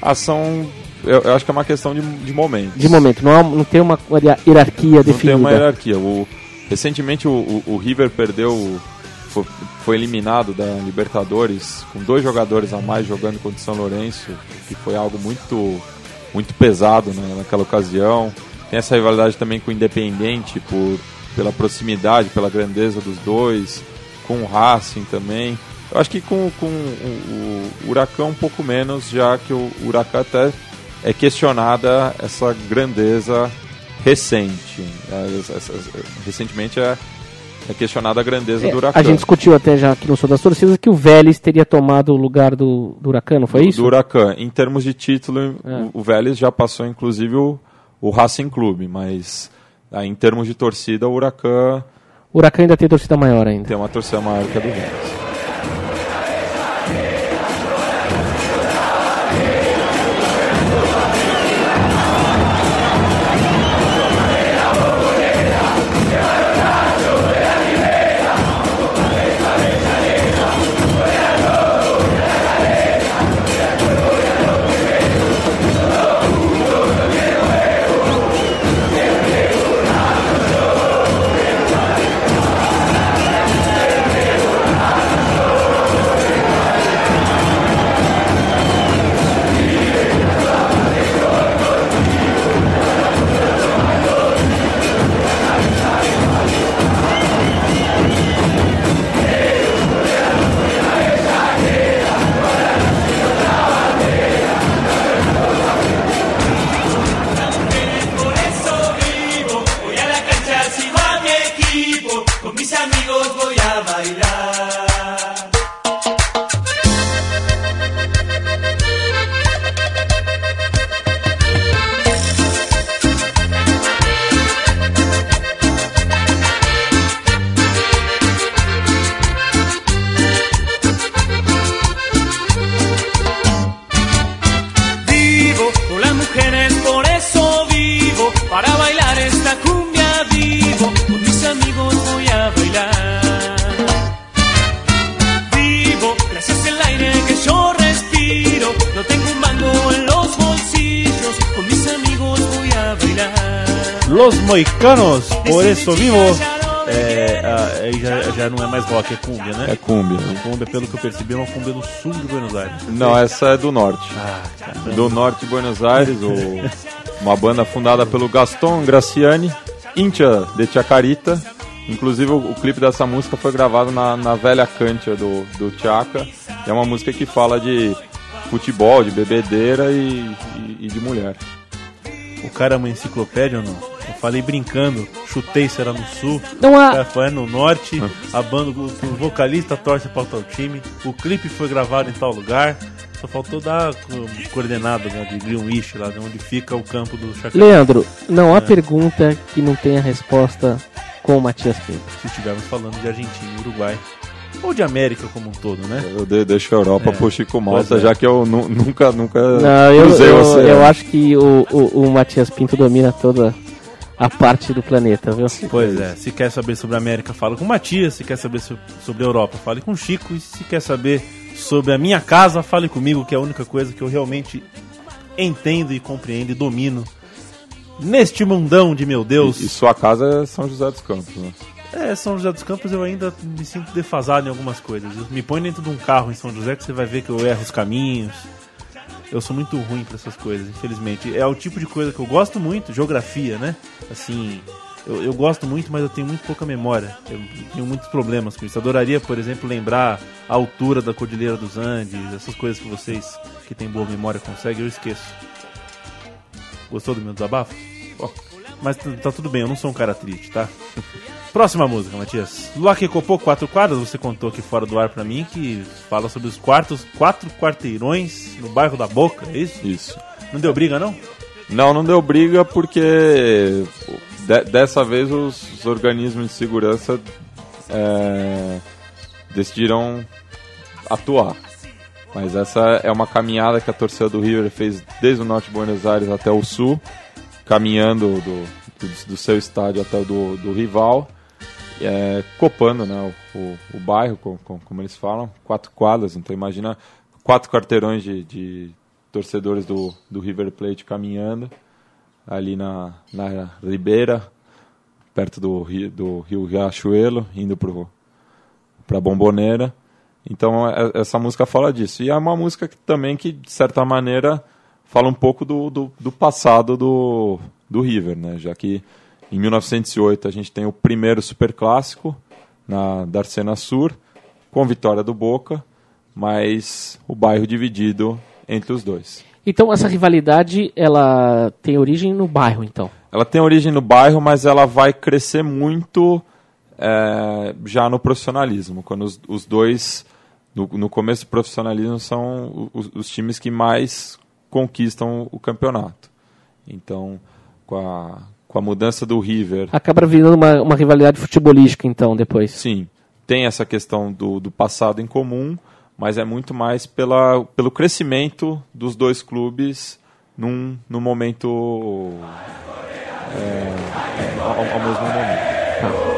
Ah, são... Eu, eu acho que é uma questão de, de momentos. De momento, não, não tem uma hierarquia Não tem definida. uma hierarquia. O, recentemente o, o- o River perdeu foi, foi, eliminado da Libertadores com dois jogadores a mais jogando contra o São Lourenço, que foi algo muito, muito pesado né, naquela ocasião. Tem essa rivalidade também com o Independente, por, pela proximidade, pela grandeza dos dois, com o Racing também. Eu acho que com, com o, o Huracão um pouco menos, já que o Huracão até é questionada essa grandeza recente. É, recentemente é, é questionada a grandeza é, do Huracão. A gente discutiu até já aqui no Sul das Torcidas que o Vélez teria tomado o lugar do, do Huracão, não foi do, isso? Do Huracão. Em termos de título, é. o, o Vélez já passou inclusive o, o Racing Clube, mas aí, em termos de torcida, o Huracão... O Huracão ainda tem torcida maior ainda. Tem uma torcida maior que a do Vélez. Moicanos, por isso vivo. É, aí já, já não é mais rock, é cumbia, né? É cumbia. É cumbia, pelo que eu percebi, é uma cumbia do sul de Buenos Aires. Não, essa é do norte. Ah, do norte de Buenos Aires, o, uma banda fundada pelo Gaston Graciani, Intia de Chacarita. Inclusive, o, o, clipe dessa música foi gravado na, na velha Cantia do, do Chaca. É uma música que fala de futebol, de bebedeira e, e, e de mulher. O cara é uma enciclopédia ou não? Falei brincando, chutei se era no sul, não há... foi no norte, a banda, o, o vocalista torce para o tal time, o clipe foi gravado em tal lugar, só faltou dar coordenada né, de Greenwich, lá de onde fica o campo do Chacarita. Leandro, não há é. pergunta que não tenha resposta com o Matias Pinto. Se estivermos falando de Argentina e Uruguai. Ou de América como um todo, né? Eu de, deixo a Europa é, pro Chico Malta, é. já que eu nunca, nunca não, eu, eu, eu, acho que o, o, o Matias Pinto domina toda a parte do planeta, viu? Pois é. Se quer saber sobre a América, fala com o Matias. Se quer saber sobre a Europa, fale com o Chico. E se quer saber sobre a minha casa, fale comigo, que é a única coisa que eu realmente entendo e compreendo e domino neste mundão de meu Deus. E, e sua casa é São José dos Campos, né? É, São José dos Campos eu ainda me sinto defasado em algumas coisas. Me põe dentro de um carro em São José que você vai ver que eu erro os caminhos eu sou muito ruim para essas coisas, infelizmente. É o tipo de coisa que eu gosto muito, geografia, né? Assim, eu, eu, gosto muito, mas eu tenho muito pouca memória. Eu tenho muitos problemas com isso. Adoraria, por exemplo, lembrar a altura da Cordilheira dos Andes, essas coisas que vocês que têm boa memória conseguem, eu esqueço. Gostou do meu desabafo? Bom, mas tá tudo bem, eu não sou um cara triste, tá? Próxima música, Matias. Luaque Copô, quatro quadras, você contou aqui fora do ar pra mim, que fala sobre os quartos, quatro quarteirões no bairro da Boca, é isso? Isso. Não deu briga, não? Não, não deu briga porque de, dessa vez os, os, organismos de segurança é, decidiram atuar. Mas essa é uma caminhada que a torcida do River fez desde o norte de Buenos Aires até o sul, caminhando do, do, do seu estádio até o do, do rival é, copando né, o, o, o bairro, com, com, como eles falam, quatro quadras. Então imagina quatro quarteirões de, de torcedores do, do River Plate caminhando ali na, na Ribeira, perto do, rio, do rio Riachuelo, indo para Bomboneira. Então é, essa música fala disso. E é uma música que, também que, de certa maneira, fala um pouco do, do, do passado do, do River, né? já que em 1908 a gente tem o primeiro superclássico na Darcena Sur, com vitória do Boca, mas o bairro dividido entre os dois. Então essa rivalidade ela tem origem no bairro, então? Ela tem origem no bairro, mas ela vai crescer muito é, já no profissionalismo, quando os, os dois no, no, começo do profissionalismo são os, os, times que mais conquistam o campeonato. Então, com a, com a mudança do River. Acaba virando uma, uma rivalidade futebolística, então, depois. Sim. Tem essa questão do, do passado em comum, mas é muito mais pela, pelo crescimento dos dois clubes num, num momento. É, ao, ao mesmo momento.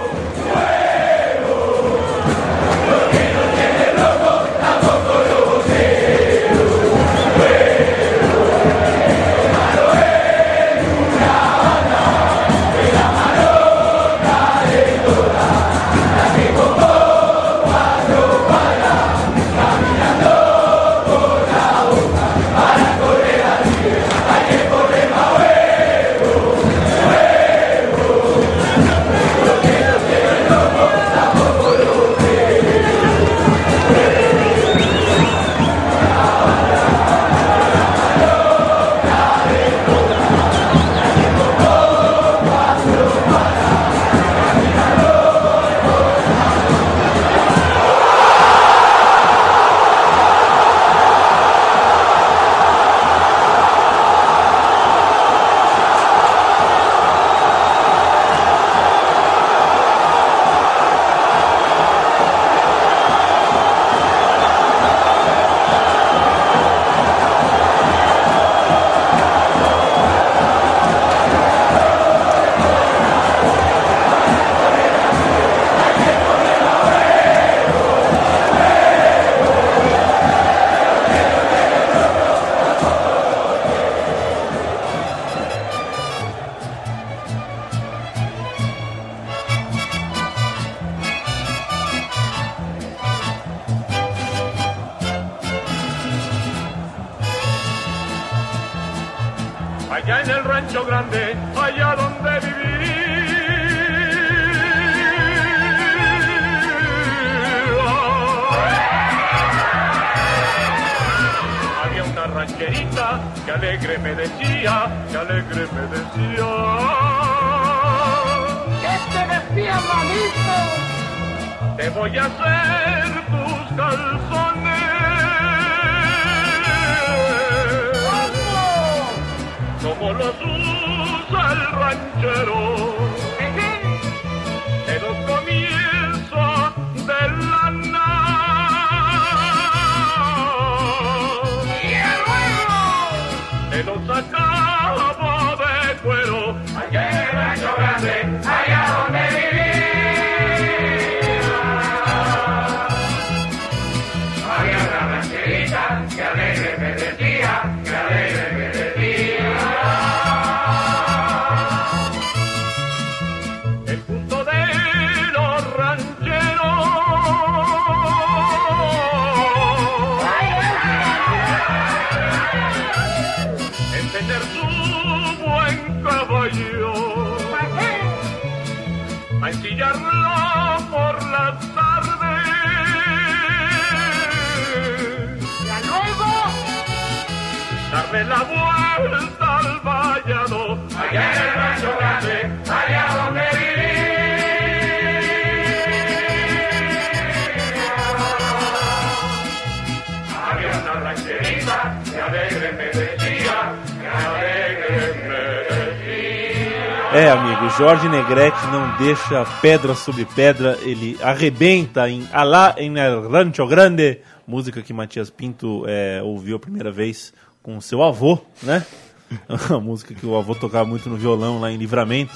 É, amigo, Jorge Negrete não deixa pedra sobre pedra, ele arrebenta em Alá em Rancho Grande, música que Matias Pinto é, ouviu a primeira vez com seu avô, né? Uma música que o avô tocava muito no violão lá em Livramento.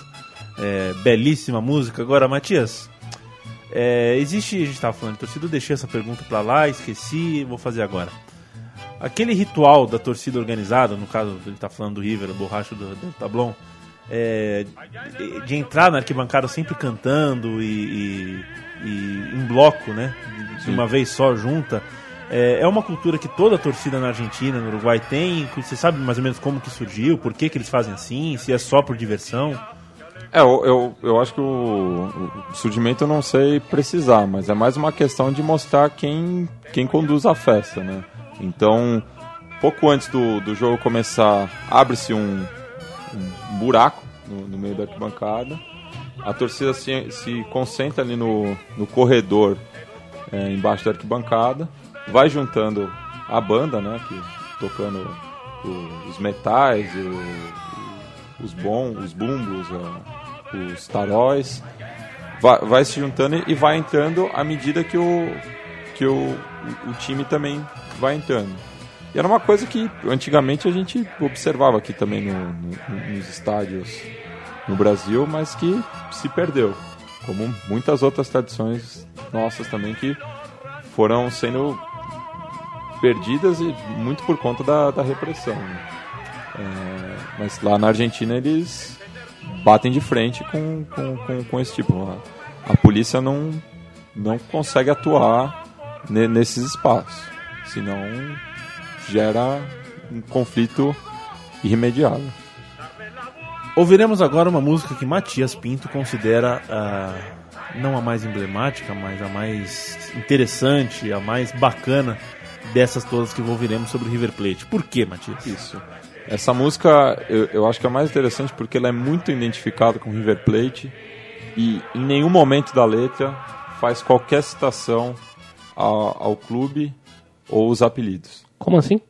É, belíssima música. Agora, Matias, é, existe, a gente estava falando de torcida, eu deixei essa pergunta para lá, esqueci, vou fazer agora. Aquele ritual da torcida organizada, no caso, ele está falando do River, a borracha do, do Tablon, é, de entrar na arquibancada sempre cantando e, e, e em bloco, né? De uma vez só junta. É, é uma cultura que toda a torcida na Argentina, no Uruguai tem. Você sabe mais ou menos como que surgiu, por que, que eles fazem assim, se é só por diversão? É, eu, eu, eu acho que o, o, surgimento eu não sei precisar, mas é mais uma questão de mostrar quem, quem conduz a festa, né? Então, pouco antes do, do jogo começar, abre-se um, um buraco no, no, meio da arquibancada. A torcida se, se concentra ali no, no corredor é, embaixo da arquibancada, vai juntando a banda, né, que, tocando o, os metais, o, os bons, os bumbos, a, os taróis, vai, vai, se juntando e vai entrando à medida que o, que o, o time também vai entrando. E era uma coisa que antigamente a gente observava aqui também no, no, nos estádios no Brasil, mas que se perdeu. Como muitas outras tradições nossas também que foram sendo perdidas e muito por conta da, da repressão. Né? É, mas lá na Argentina eles batem de frente com, com, com, com esse tipo. A, a, polícia não, não consegue atuar ne, nesses espaços, senão gera um conflito irremediável. Ouviremos agora uma música que Matias Pinto considera uh, não a mais emblemática, mas a mais interessante, a mais bacana dessas todas que ouviremos sobre River Plate. Por que, Matias? Isso. Essa música eu, eu acho que é mais interessante porque ela é muito identificada com River Plate e em nenhum momento da letra faz qualquer citação ao, ao clube ou os apelidos. Como assim?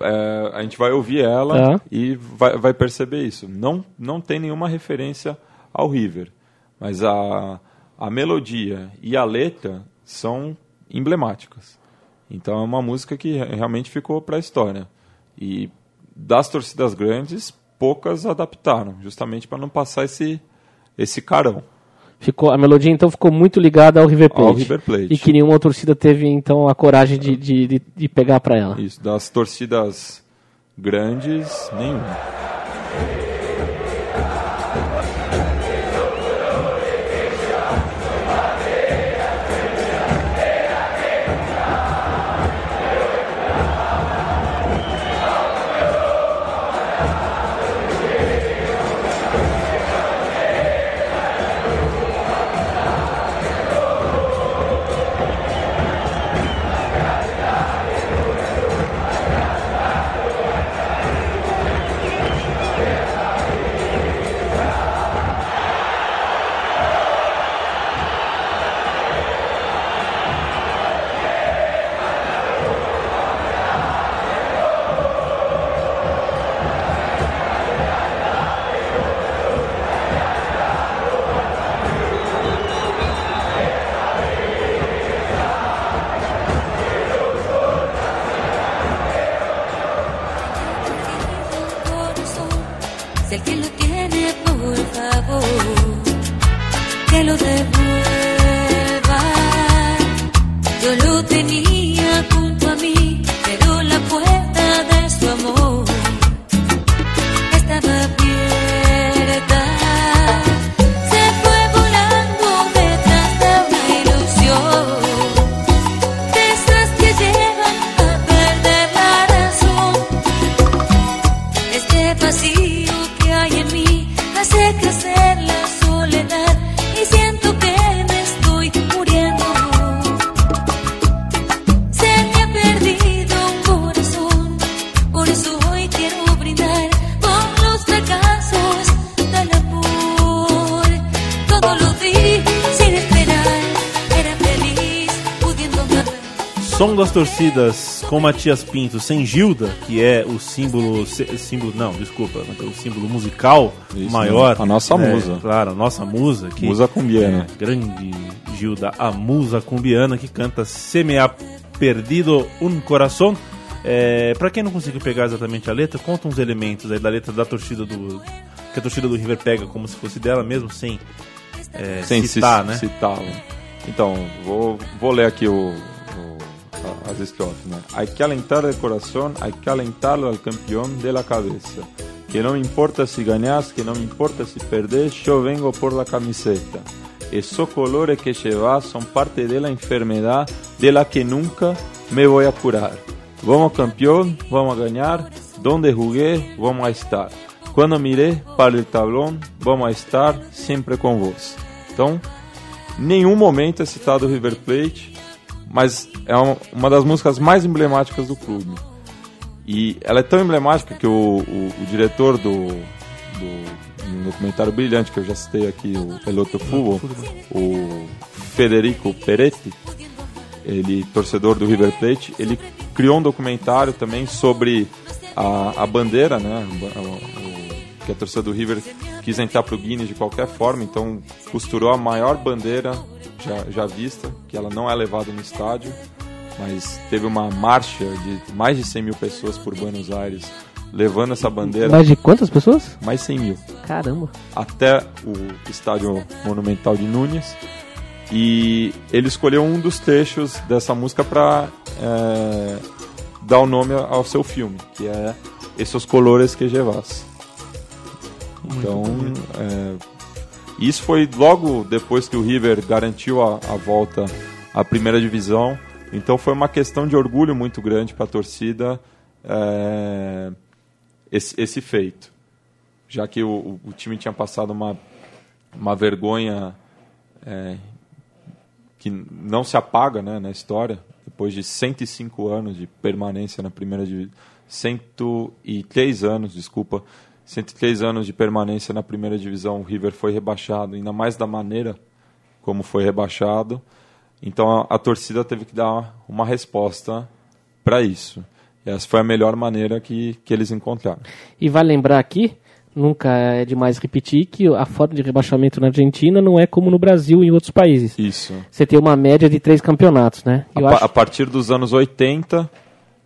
É, a gente vai ouvir ela tá. e vai, vai, perceber isso. Não, não tem nenhuma referência ao River, mas a, a melodia e a letra são emblemáticas. Então é uma música que realmente ficou para a história. E das torcidas grandes, poucas adaptaram, justamente para não passar esse, esse carão. Ficou, a melodia então ficou muito ligada ao River Plate. Ao River Plate. E que nenhuma torcida teve então a coragem de, de, de, de pegar para ela. Isso, das torcidas grandes, nenhuma. Com Matias Pinto sem Gilda, que é o símbolo. símbolo não, desculpa, o símbolo musical Isso, maior. A nossa né, musa. Claro, a nossa musa. Que, musa cumbiana. É, grande Gilda, a musa cumbiana que canta Se me ha perdido un coração. É, para quem não conseguiu pegar exatamente a letra, conta uns elementos aí da letra da torcida do. Que a torcida do River pega como se fosse dela mesmo, sem, é, sem citar, né? Citar. Então, vou, vou ler aqui o, as estrofes. ¿no? Hay que alentar el corazón, hay que alentarlo al campeón de la cabeza. que não importa se ganhas, que não importa se perdes, eu vengo por la camiseta. Esos colores que llevas son parte de la enfermedad de la que nunca me voy a curar. Vamos campeón, vamos a ganar, donde jugué, vamos a estar. Quando mirei para o tablão, vamos estar sempre com vos. Então, nenhum momento é citado River Plate, mas é uma das músicas mais emblemáticas do clube. E ela é tão emblemática que o, o, o diretor do, do documentário brilhante que eu já citei aqui, o Peloto o Federico Peretti, ele torcedor do River Plate, ele criou um documentário também sobre a, a bandeira, né, que a torcida do River quis entrar para o Guinness de qualquer forma, então costurou a maior bandeira já, já vista, que ela não é levada no estádio, mas teve uma marcha de mais de 100 mil pessoas por Buenos Aires levando essa bandeira. Mais de quantas pessoas? Mais 100 mil. Caramba. Até o estádio monumental de Núñez. E ele escolheu um dos trechos dessa música para é, dar o nome ao seu filme, que é Esses Colores que Llevas. Então, é, isso foi logo depois que o River garantiu a, a volta à primeira divisão. Então foi uma questão de orgulho muito grande para a torcida é, esse, esse, feito. Já que o, o, time tinha passado uma, uma vergonha é, que não se apaga né, na história, depois de 105 anos de permanência na primeira divisão. 103 anos, desculpa, 103 anos de permanência na primeira divisão, o River foi rebaixado, ainda mais da maneira como foi rebaixado. Então a, a torcida teve que dar uma resposta para isso. E essa foi a melhor maneira que, que eles encontraram. E vai lembrar aqui, nunca é demais repetir, que a forma de rebaixamento na Argentina não é como no Brasil e em outros países. Isso. Você tem uma média de três campeonatos, né? A, acho... a, partir dos anos 80,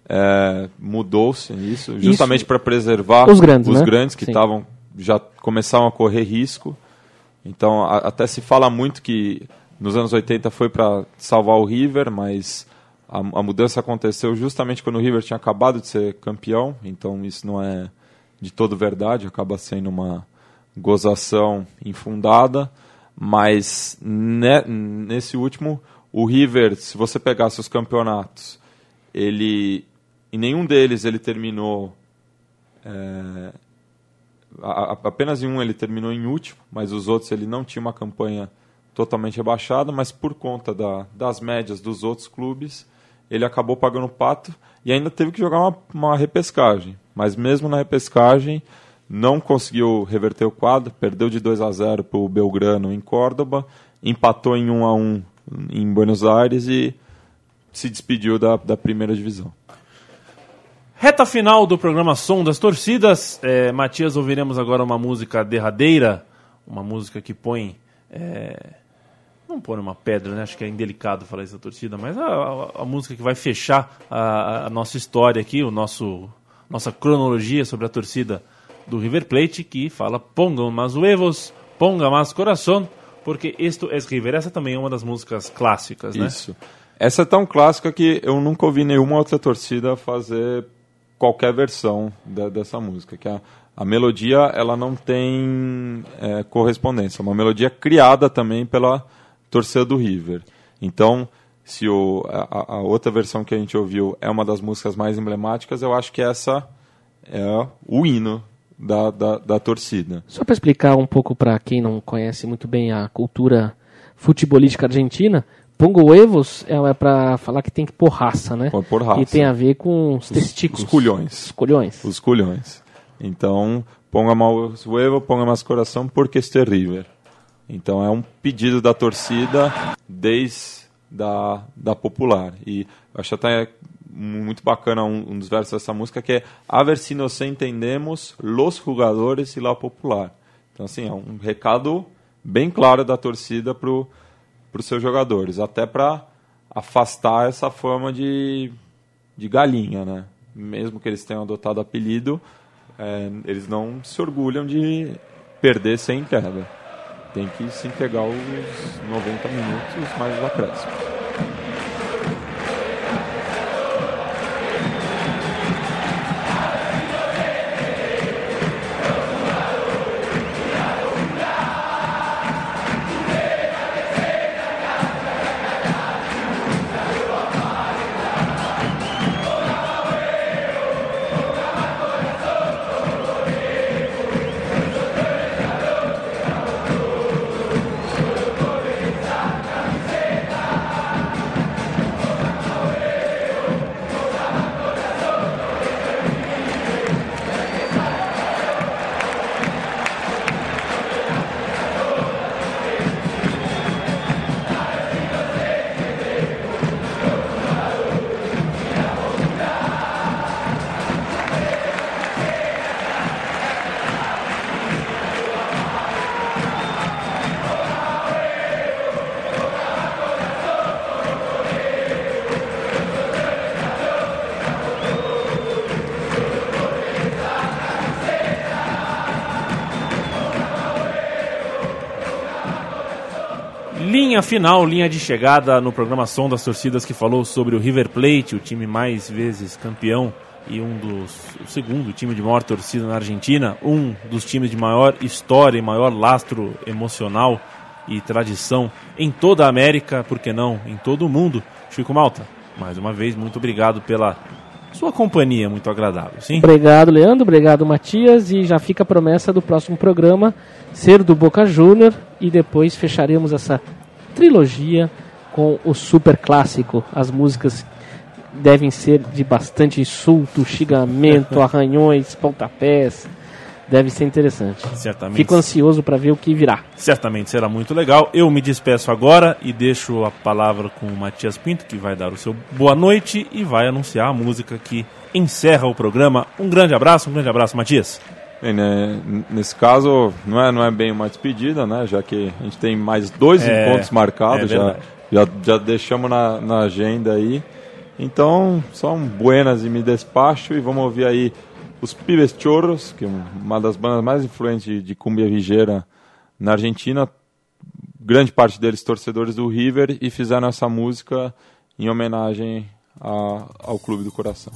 é, mudou-se isso, justamente para preservar os grandes, os né? grandes que estavam já começavam a correr risco. Então, a, até se fala muito que nos anos 80 foi para salvar o River, mas a, a, mudança aconteceu justamente quando o River tinha acabado de ser campeão. Então, isso não é de todo verdade, acaba sendo uma gozação infundada. Mas ne, nesse último, o River, se você pegasse os campeonatos, ele em nenhum deles ele terminou. É, a, apenas em um ele terminou em último, mas os outros ele não tinha uma campanha totalmente rebaixada, mas por conta da, das médias dos outros clubes, ele acabou pagando pato e ainda teve que jogar uma, uma repescagem. Mas mesmo na repescagem, não conseguiu reverter o quadro, perdeu de 2 a 0 para o Belgrano em Córdoba, empatou em 1 a 1 em Buenos Aires e se despediu da, da primeira divisão. Reta final do programa Som das Torcidas. É, Matias, ouviremos agora uma música derradeira, uma música que põe. É, não põe uma pedra, né? Acho que é indelicado falar isso da torcida, mas a, a, a música que vai fechar a, a, nossa história aqui, o nosso nossa cronologia sobre a torcida do River Plate, que fala Pongam más huevos, ponga más corazón, porque isto é River. Essa também é uma das músicas clássicas, né? Isso. Essa é tão clássica que eu nunca ouvi nenhuma outra torcida fazer qualquer versão de, dessa música, que a, a melodia ela não tem é, correspondência, é uma melodia criada também pela torcida do River. Então, se o, a, a, outra versão que a gente ouviu é uma das músicas mais emblemáticas, eu acho que essa é o hino da, da, da torcida. Só para explicar um pouco para quem não conhece muito bem a cultura futebolística argentina, Pongo huevos é, é para falar que tem que pôr raça, né? Pôr raça. E tem a ver com os, os testículos. Os culhões. Os culhões. Os culhões. Então, ponga mais huevo, ponga mais coração, porque este é River. Então é um pedido da torcida desde da, da popular. E acho até muito bacana um, um dos versos dessa música que é A ver se nós entendemos los jogadores e la popular. Então, assim, é um recado bem claro da torcida pro para os seus jogadores, até para afastar essa fama de, de galinha, né? Mesmo que eles tenham adotado apelido, é, eles não se orgulham de perder sem entrega. Tem que se entregar os 90 minutos mais os acréscimos. Linha final, linha de chegada no programa Som das Torcidas que falou sobre o River Plate, o time mais vezes campeão e um dos o segundo time de maior torcida na Argentina, um dos times de maior história e maior lastro emocional e tradição em toda a América, por que não, em todo o mundo. Chico Malta, mais uma vez muito obrigado pela sua companhia muito agradável, sim? Obrigado, Leandro, obrigado, Matias, e já fica a promessa do próximo programa ser do Boca Júnior e depois fecharemos essa trilogia com o super clássico, as músicas devem ser de bastante insulto, xingamento, arranhões, pontapés. Deve ser interessante. Certamente. Fico ansioso para ver o que virá. Certamente será muito legal. Eu me despeço agora e deixo a palavra com o Matias Pinto, que vai dar o seu boa noite e vai anunciar a música que encerra o programa. Um grande abraço, um grande abraço, Matias. Bem, né, nesse caso, não é, não é bem uma despedida, né? Já que a gente tem mais dois é, encontros marcados, é já, já, já deixamos na, na agenda aí. Então, são buenas e me despacho e vamos ouvir aí os Pibes Chorros, que é uma das bandas mais influentes de cumbia vigeira na Argentina, grande parte deles torcedores do River e fizeram essa música em homenagem a, ao Clube do Coração.